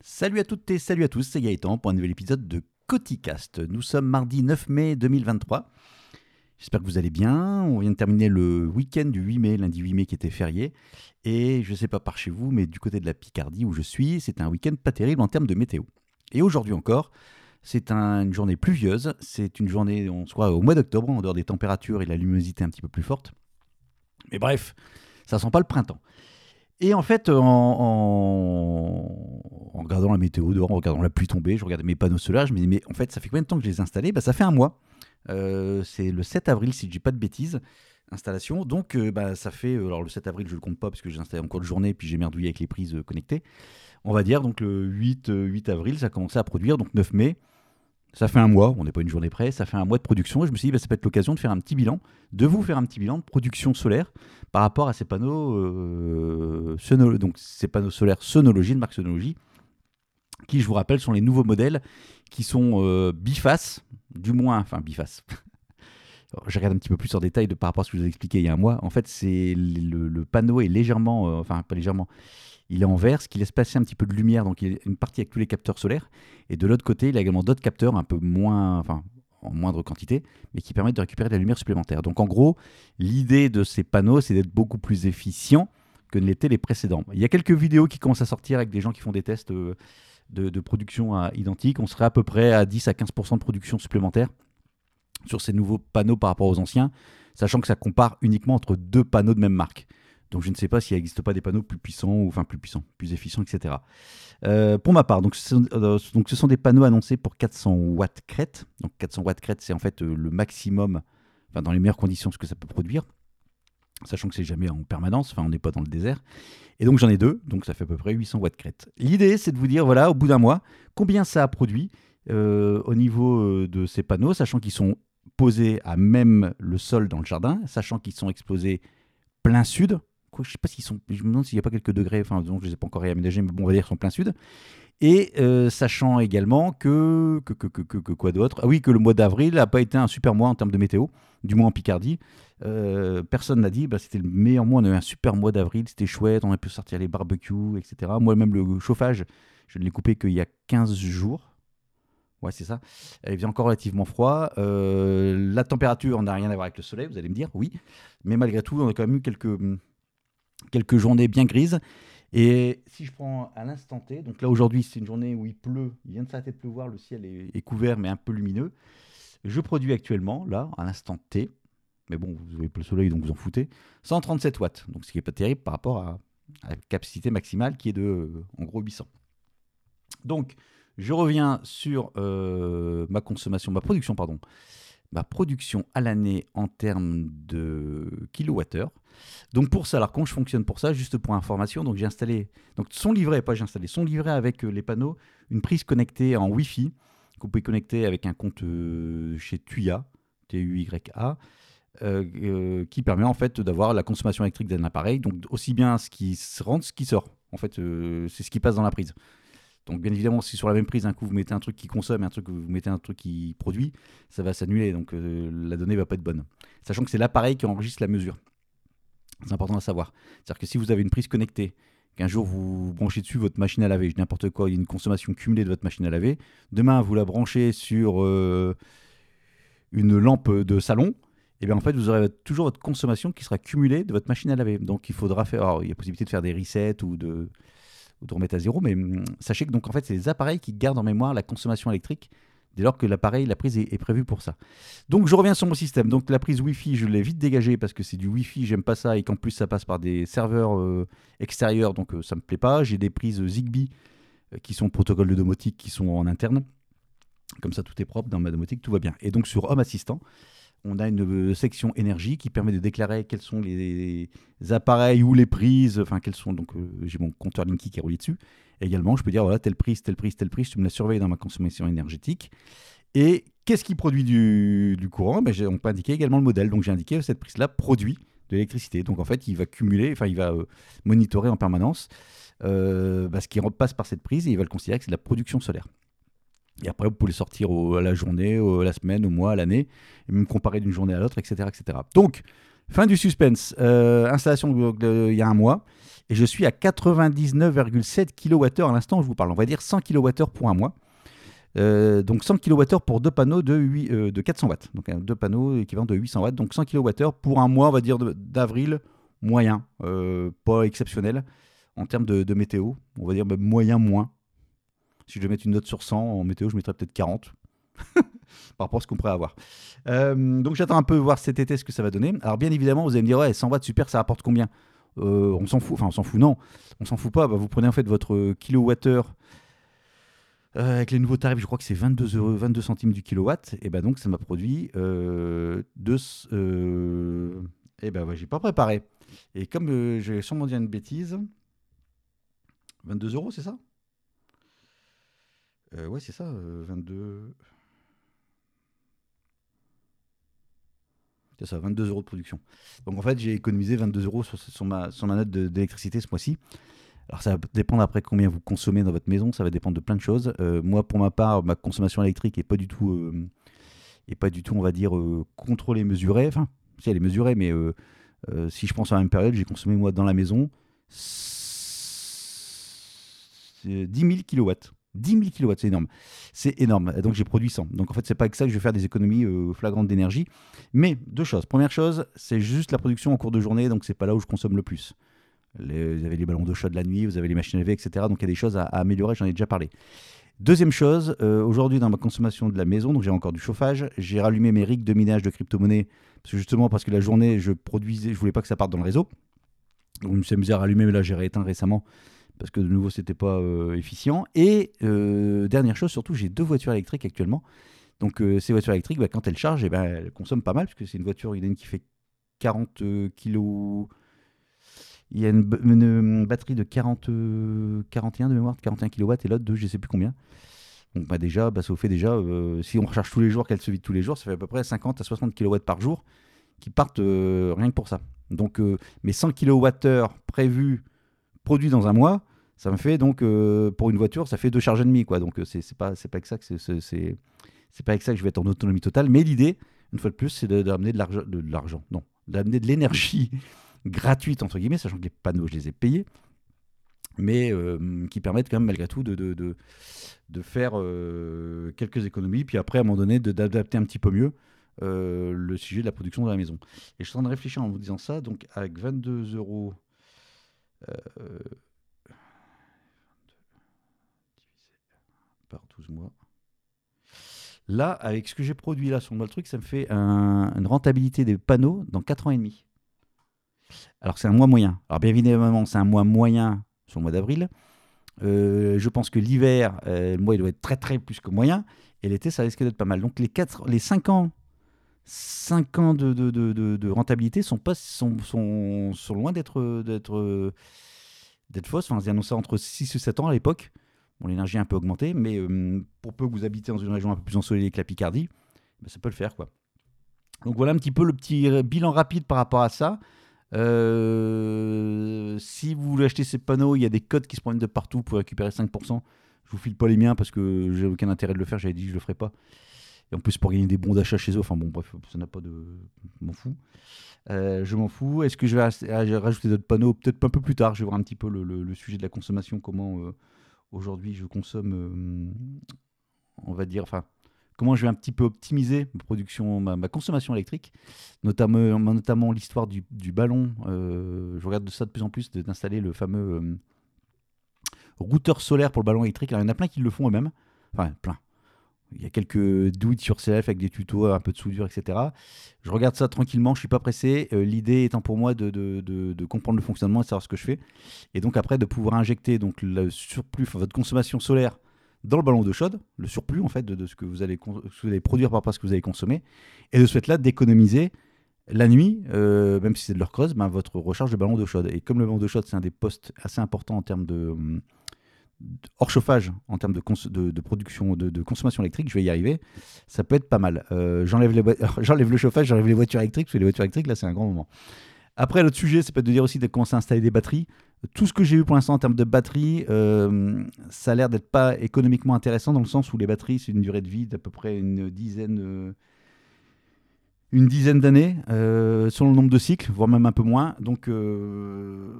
Salut à toutes et salut à tous, c'est Gaëtan pour un nouvel épisode de Coticast. Nous sommes mardi 9 mai 2023. J'espère que vous allez bien. On vient de terminer le week-end du 8 mai, lundi 8 mai qui était férié. Et je ne sais pas par chez vous, mais du côté de la Picardie où je suis, c'est un week-end pas terrible en termes de météo. Et aujourd'hui encore, c'est une journée pluvieuse. C'est une journée, on soit au mois d'octobre, en dehors des températures et la luminosité un petit peu plus forte. Mais bref, ça sent pas le printemps. Et en fait, en, regardant la météo dehors, en regardant la pluie tomber, je regardais mes panneaux solaires, je me dis, mais en fait, ça fait combien de temps que je les ai installés? Bah, Ça fait un mois. Euh, c'est le 7 avril, si je dis pas de bêtises, installation. Donc, euh, bah, ça fait. Euh, alors, le 7 avril, je le compte pas parce que j'ai installé en cours de journée, puis j'ai merdouillé avec les prises connectées. On va dire, donc, le 8, 8 avril, ça a commencé à produire. Donc, 9 mai, ça fait un mois, on n'est pas une journée près, ça fait un mois de production et je me suis dit, bah, ça peut être l'occasion de faire un petit bilan, de vous faire un petit bilan de production solaire par rapport à ces panneaux, euh, donc ces panneaux solaires Sonologie, de marque Sonologie, qui, je vous rappelle, sont les nouveaux modèles qui sont euh, bifaces, du moins, enfin bifaces. Je regarde un petit peu plus en détail de, par rapport à ce que je vous ai expliqué il y a un mois. En fait, c'est le, panneau est légèrement, euh, enfin pas légèrement, il est en vert, ce qui laisse passer un petit peu de lumière, donc il y a une partie avec tous les capteurs solaires. Et de l'autre côté, il a également d'autres capteurs un peu moins, enfin en moindre quantité, mais qui permettent de récupérer de la lumière supplémentaire. Donc en gros, l'idée de ces panneaux, c'est d'être beaucoup plus efficient que ne l'étaient les précédents. Il y a quelques vidéos qui commencent à sortir avec des gens qui font des tests euh, de, production à identique. On serait à peu près à 10 à 15% de production supplémentaire sur ces nouveaux panneaux par rapport aux anciens, sachant que ça compare uniquement entre deux panneaux de même marque. Donc je ne sais pas s'il n'existe pas des panneaux plus puissants, ou enfin plus puissants, plus efficients, etc. Euh, pour ma part, donc ce, sont, euh, donc ce, sont, des panneaux annoncés pour 400 watts crête. Donc 400 watts crête, c'est en fait euh, le maximum, enfin dans les meilleures conditions, ce que ça peut produire, sachant que c'est jamais en permanence, enfin on n'est pas dans le désert. Et donc j'en ai deux, donc ça fait à peu près 800 watts crête. L'idée, c'est de vous dire, voilà, au bout d'un mois, combien ça a produit au niveau de ces panneaux, sachant qu'ils sont à même le sol dans le jardin, sachant qu'ils sont exposés plein sud, je sais pas me demande s'il n'y a pas quelques degrés. Enfin, je les ai pas encore réaménagés, mais bon, on va dire qu'ils sont plein sud. Et euh, sachant également que, que quoi d'autre? Ah oui, que le mois d'avril n'a pas été un super mois en termes de météo, du moins en Picardie. Euh, personne n'a dit, bah, c'était le meilleur mois, on a eu un super mois d'avril, c'était chouette, on a pu sortir les barbecues, etc. Moi-même, le chauffage, je ne l'ai coupé qu'il y a 15 jours. Ouais, c'est ça. Il faisait encore relativement froid. Euh, la température n'a rien à voir avec le soleil, vous allez me dire, oui. Mais malgré tout, on a quand même eu quelques, quelques journées bien grises. Et si je prends à l'instant T, donc là aujourd'hui c'est une journée où il pleut, il vient de s'arrêter de pleuvoir, le ciel est, couvert mais un peu lumineux. Je produis actuellement, là, à l'instant T, mais bon, vous avez le soleil donc vous en foutez, 137 watts, donc ce qui n'est pas terrible par rapport à, la capacité maximale qui est de en gros 800. Donc je reviens sur euh, ma consommation, ma production, pardon, ma production à l'année en termes de kilowattheure. Donc pour ça, alors je fonctionne pour ça, juste pour information, donc j'ai installé, donc son livret, pas j'ai installé, son livret avec euh, les panneaux, une prise connectée en Wi-Fi, que vous pouvez connecter avec un compte euh, chez Tuya, T-U-Y-A, qui permet en fait d'avoir la consommation électrique d'un appareil, donc aussi bien ce qui rentre, ce qui sort. En fait, c'est ce qui passe dans la prise. Donc bien évidemment, si sur la même prise, un coup vous mettez un truc qui consomme et un truc vous mettez un truc qui produit, ça va s'annuler, donc la donnée va pas être bonne. Sachant que c'est l'appareil qui enregistre la mesure. C'est important à savoir. C'est-à-dire que si vous avez une prise connectée, qu'un jour vous branchez dessus votre machine à laver, n'importe quoi, il y a une consommation cumulée de votre machine à laver, demain vous la branchez sur euh, une lampe de salon, et eh bien en fait vous aurez toujours votre consommation qui sera cumulée de votre machine à laver. Donc il faudra faire, alors, il y a possibilité de faire des resets ou de, ou de remettre à zéro, mais hum, sachez que donc en fait c'est les appareils qui gardent en mémoire la consommation électrique dès lors que l'appareil, la prise est, prévue pour ça. Donc je reviens sur mon système. Donc la prise Wi-Fi, je l'ai vite dégagée parce que c'est du Wi-Fi, j'aime pas ça et qu'en plus ça passe par des serveurs euh, extérieurs, donc euh, ça me plaît pas. J'ai des prises Zigbee euh, qui sont protocole de domotique qui sont en interne. Comme ça, tout est propre dans ma domotique, tout va bien. Et donc sur Home Assistant, on a une section énergie qui permet de déclarer quels sont les, appareils ou les prises, enfin quels sont, donc j'ai mon compteur Linky qui est relié dessus, également, je peux dire, voilà, telle prise, telle prise, telle prise, tu me la surveilles dans ma consommation énergétique. Et qu'est-ce qui produit du, courant? Ben, On peut indiquer également le modèle. Donc j'ai indiqué cette prise-là produit de l'électricité. Donc en fait, il va cumuler, enfin il va euh, monitorer en permanence euh, bah, ce qui repasse par cette prise et il va le considérer que c'est de la production solaire. Et après, vous pouvez sortir à la journée, à la semaine, au mois, à l'année, et même comparer d'une journée à l'autre, etc., etc. Donc, Fin du suspense. Euh, installation il y a un mois. Et je suis à 99,7 kWh à l'instant où je vous parle. On va dire 100 kWh pour un mois. Euh, donc 100 kWh pour deux panneaux de, 8, euh, de 400 watts. Donc deux panneaux équivalents de 800 watts. Donc 100 kWh pour un mois, on va dire, d'avril moyen. pas exceptionnel en termes de, météo. On va dire moyen moins. Si je devais mettre une note sur 100 en météo, je mettrais peut-être 40 par rapport à ce qu'on pourrait avoir. Euh, donc j'attends un peu voir cet été ce que ça va donner. Alors bien évidemment, vous allez me dire, ouais, 100 watts, super, ça rapporte combien? Euh, On s'en fout, enfin on s'en fout, non, on s'en fout pas. Bah, vous prenez en fait votre kilowattheure euh, avec les nouveaux tarifs, je crois que c'est 22, euros, 22 centimes du kilowatt, et ben donc ça m'a produit euh, deux. et ben ouais, j'ai pas préparé. Et comme j'ai sûrement dit une bêtise, 22 euros, c'est ça? Ouais, c'est ça, 22. C'est ça, 22 euros de production. Donc en fait, j'ai économisé 22 euros sur, ma, note d'électricité ce mois-ci. Alors ça va dépendre après combien vous consommez dans votre maison, ça va dépendre de plein de choses. Euh, moi, pour ma part, ma consommation électrique n'est pas du tout, euh, pas du tout, on va dire, euh, contrôlée, mesurée. Enfin, si elle est mesurée, mais si je prends sur la même période, j'ai consommé moi dans la maison 10 000 kilowatts. 10 000 kW, c'est énorme. C'est énorme. Donc j'ai produit 100. Donc en fait, c'est pas que ça que je vais faire des économies euh, flagrantes d'énergie. Mais deux choses. Première chose, c'est juste la production en cours de journée, donc c'est pas là où je consomme le plus. vous avez les ballons d'eau chaude la nuit, vous avez les machines à laver, etc. Donc il y a des choses à, améliorer, j'en ai déjà parlé. Deuxième chose, euh, aujourd'hui dans ma consommation de la maison, donc j'ai encore du chauffage, j'ai rallumé mes rigs de minage de crypto-monnaie, parce que justement parce que la journée je produisais, je voulais pas que ça parte dans le réseau. Donc je me suis amusé à rallumer, mais là j'ai rééteint récemment parce que de nouveau, c'était pas euh, efficient. Et euh, dernière chose, surtout, j'ai deux voitures électriques actuellement. Donc euh, ces voitures électriques, bah, quand elles chargent, eh ben, elles consomment pas mal, parce que c'est une voiture, il y a une qui fait 40 kg. Il y a une, batterie de 40, 41 de mémoire, 41 kW, et l'autre de je sais plus combien. Donc bah, déjà, bah, ça vous fait déjà, si on recharge tous les jours, qu'elle se vide tous les jours, ça fait à peu près 50 à 60 kW par jour qui partent rien que pour ça. Donc mes 100 kWh prévus produits dans un mois, ça me fait donc euh, pour une voiture, ça fait deux charges et demie quoi. Donc euh, c'est pas pas avec ça que c'est pas ça je vais être en autonomie totale. Mais l'idée, une fois de plus, c'est d'amener de l'argent, de, l'argent, non, d'amener de l'énergie gratuite entre guillemets, sachant que les panneaux je les ai payés, mais euh, qui permettent quand même malgré tout de faire quelques économies, puis après à un moment donné d'adapter un petit peu mieux le sujet de la production de la maison. Et je suis en train de réfléchir en vous disant ça, donc avec 22 euros euh, par 12 mois. Là, avec ce que j'ai produit là sur le truc, ça me fait une rentabilité des panneaux dans 4 ans et demi. Alors c'est un mois moyen. Alors bien évidemment, c'est un mois moyen sur le mois d'avril. Euh, je pense que l'hiver, euh, le mois, il doit être très très plus que moyen. Et l'été, ça risque d'être pas mal. Donc les, 4, les 5 ans 5 ans de, de, de, rentabilité sont, pas, sont, sont, loin d'être d'être d'être fausses. Enfin, ils annonçaient entre 6 et 7 ans à l'époque. Bon, l'énergie a un peu augmenté, mais euh, pour peu que vous habitez dans une région un peu plus ensoleillée que la Picardie, ben, ça peut le faire. quoi. Donc voilà un petit peu le petit bilan rapide par rapport à ça. Euh, si vous voulez acheter ces panneaux, il y a des codes qui se promènent de partout pour récupérer 5%. Je vous file pas les miens parce que j'ai aucun intérêt de le faire. J'avais dit que je le ferai pas. Et en plus, pour gagner des bons d'achat chez eux, enfin bon, bref, ça n'a pas de. Je m'en fous. Euh, je m'en fous. Est-ce que je vais rajouter d'autres panneaux? Peut-être un peu plus tard. Je vais voir un petit peu le, sujet de la consommation, comment euh, aujourd'hui je consomme, euh, on va dire, enfin, comment je vais un petit peu optimiser ma production, ma, consommation électrique, notamment, notamment l'histoire du, du, ballon. je regarde de ça de plus en plus, d'installer le fameux routeur solaire pour le ballon électrique. Alors, il y en a plein qui le font eux-mêmes. Enfin, plein il y a quelques do it yourself avec des tutos, un peu de soudure, etc. Je regarde ça tranquillement, je suis pas pressé. Euh, l'idée étant pour moi de, comprendre le fonctionnement et de savoir ce que je fais. Et donc après, de pouvoir injecter donc, le surplus, votre consommation solaire dans le ballon d'eau chaude, le surplus en fait de, ce, que vous allez, allez produire par rapport à ce que vous avez consommé. Et de ce fait-là, d'économiser la nuit, euh, même si c'est de l'heure creuse, ben, votre recharge de ballon d'eau chaude. Et comme le ballon d'eau chaude, c'est un des postes assez importants en termes de hum, hors chauffage en termes de, de, production, de, consommation électrique, je vais y arriver. Ça peut être pas mal. Euh, j'enlève, le chauffage, j'enlève les voitures électriques, parce que les voitures électriques, là, c'est un grand moment. Après, l'autre sujet, c'est peut-être de dire aussi de commencer à installer des batteries. Tout ce que j'ai eu pour l'instant en termes de batteries, euh, ça a l'air d'être pas économiquement intéressant dans le sens où les batteries, c'est une durée de vie d'à peu près une dizaine, une dizaine d'années, euh, selon le nombre de cycles, voire même un peu moins. Donc, euh,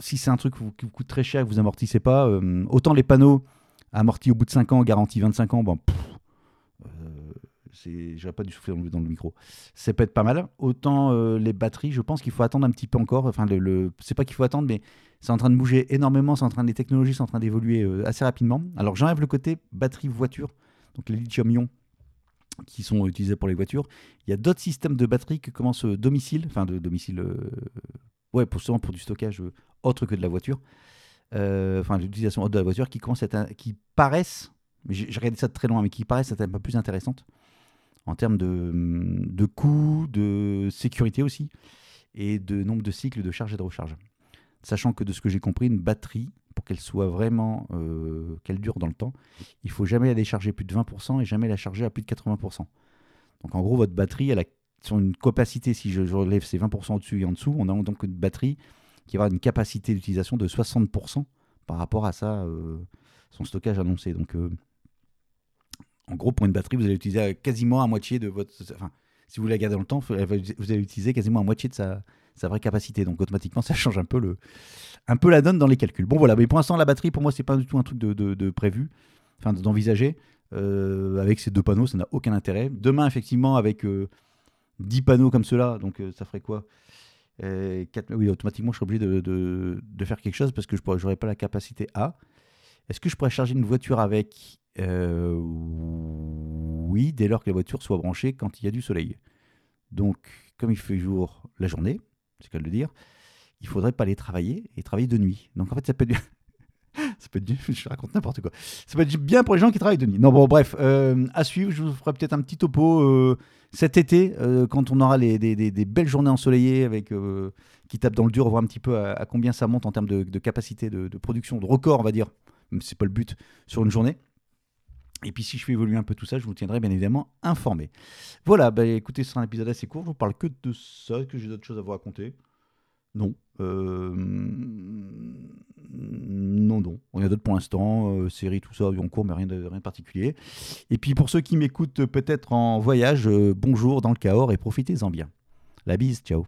si c'est un truc qui vous coûte très cher et que vous amortissez pas, euh, autant les panneaux amortis au bout de 5 ans, garantie 25 ans, bon, je pas dû souffler dans le, micro. Ça peut être pas mal. Autant les batteries, je pense qu'il faut attendre un petit peu encore. Enfin, le, le c'est pas qu'il faut attendre, mais c'est en train de bouger énormément. C'est en train, les technologies sont en train d'évoluer assez rapidement. Alors, j'enlève le côté batterie voiture, donc les lithium-ion qui sont utilisés pour les voitures. Il y a d'autres systèmes de batteries qui commencent domicile, enfin de domicile, euh, ouais, pour, souvent pour du stockage euh, autre que de la voiture, euh, enfin l'utilisation de la voiture, qui commencent à qui paraissent, j'ai regardé ça de très loin, mais qui paraissent être un peu plus intéressantes en termes de, de coût, de sécurité aussi, et de nombre de cycles de charge et de recharge. Sachant que de ce que j'ai compris, une batterie, pour qu'elle soit vraiment, euh, qu'elle dure dans le temps, il faut jamais la décharger plus de 20% et jamais la charger à plus de 80%. Donc en gros, votre batterie, elle a sur une capacité, si je, relève ces 20% au-dessus et en dessous, on a donc une batterie qui avoir une capacité d'utilisation de 60% par rapport à ça, euh, son stockage annoncé. Donc euh, en gros, pour une batterie, vous allez utiliser quasiment à moitié de votre... Enfin, si vous la gardez dans le temps, vous allez utiliser quasiment à moitié de sa, sa vraie capacité. Donc automatiquement, ça change un peu, le, un peu la donne dans les calculs. Bon voilà, mais pour l'instant, la batterie, pour moi, c'est pas du tout un truc de, de, prévu, enfin d'envisager. Euh, avec ces deux panneaux, ça n'a aucun intérêt. Demain, effectivement, avec 10 euh, panneaux comme cela, donc euh, ça ferait quoi? 4, Oui, automatiquement, je serais obligé de, de, faire quelque chose parce que je n'aurais pas la capacité A. Est-ce que je pourrais charger une voiture avec? Oui, dès lors que la voiture soit branchée quand il y a du soleil. Donc, comme il fait jour la journée, c'est qu'à le dire, il faudrait pas aller travailler et travailler de nuit. Donc en fait, ça peut être ça peut être je raconte n'importe quoi. Ça peut être bien pour les gens qui travaillent de nuit. Non, bon, bref, euh, à suivre. Je vous ferai peut-être un petit topo euh, cet été, euh, quand on aura les, des, belles journées ensoleillées avec qui tapent dans le dur, voir un petit peu à, combien ça monte en termes de, capacité de, production, de record, on va dire. Même si c'est pas le but sur une journée. Et puis si je fais évoluer un peu tout ça, je vous tiendrai bien évidemment informé. Voilà, bah, écoutez, ce sera un épisode assez court, je vous parle que de ça, que j'ai d'autres choses à vous raconter. Non. Euh, non, non. On a d'autres pour l'instant, euh, série, tout ça, en cours, mais rien de, rien particulier. Et puis pour ceux qui m'écoutent peut-être en voyage, euh, bonjour dans le Cahors et profitez-en bien. La bise, ciao.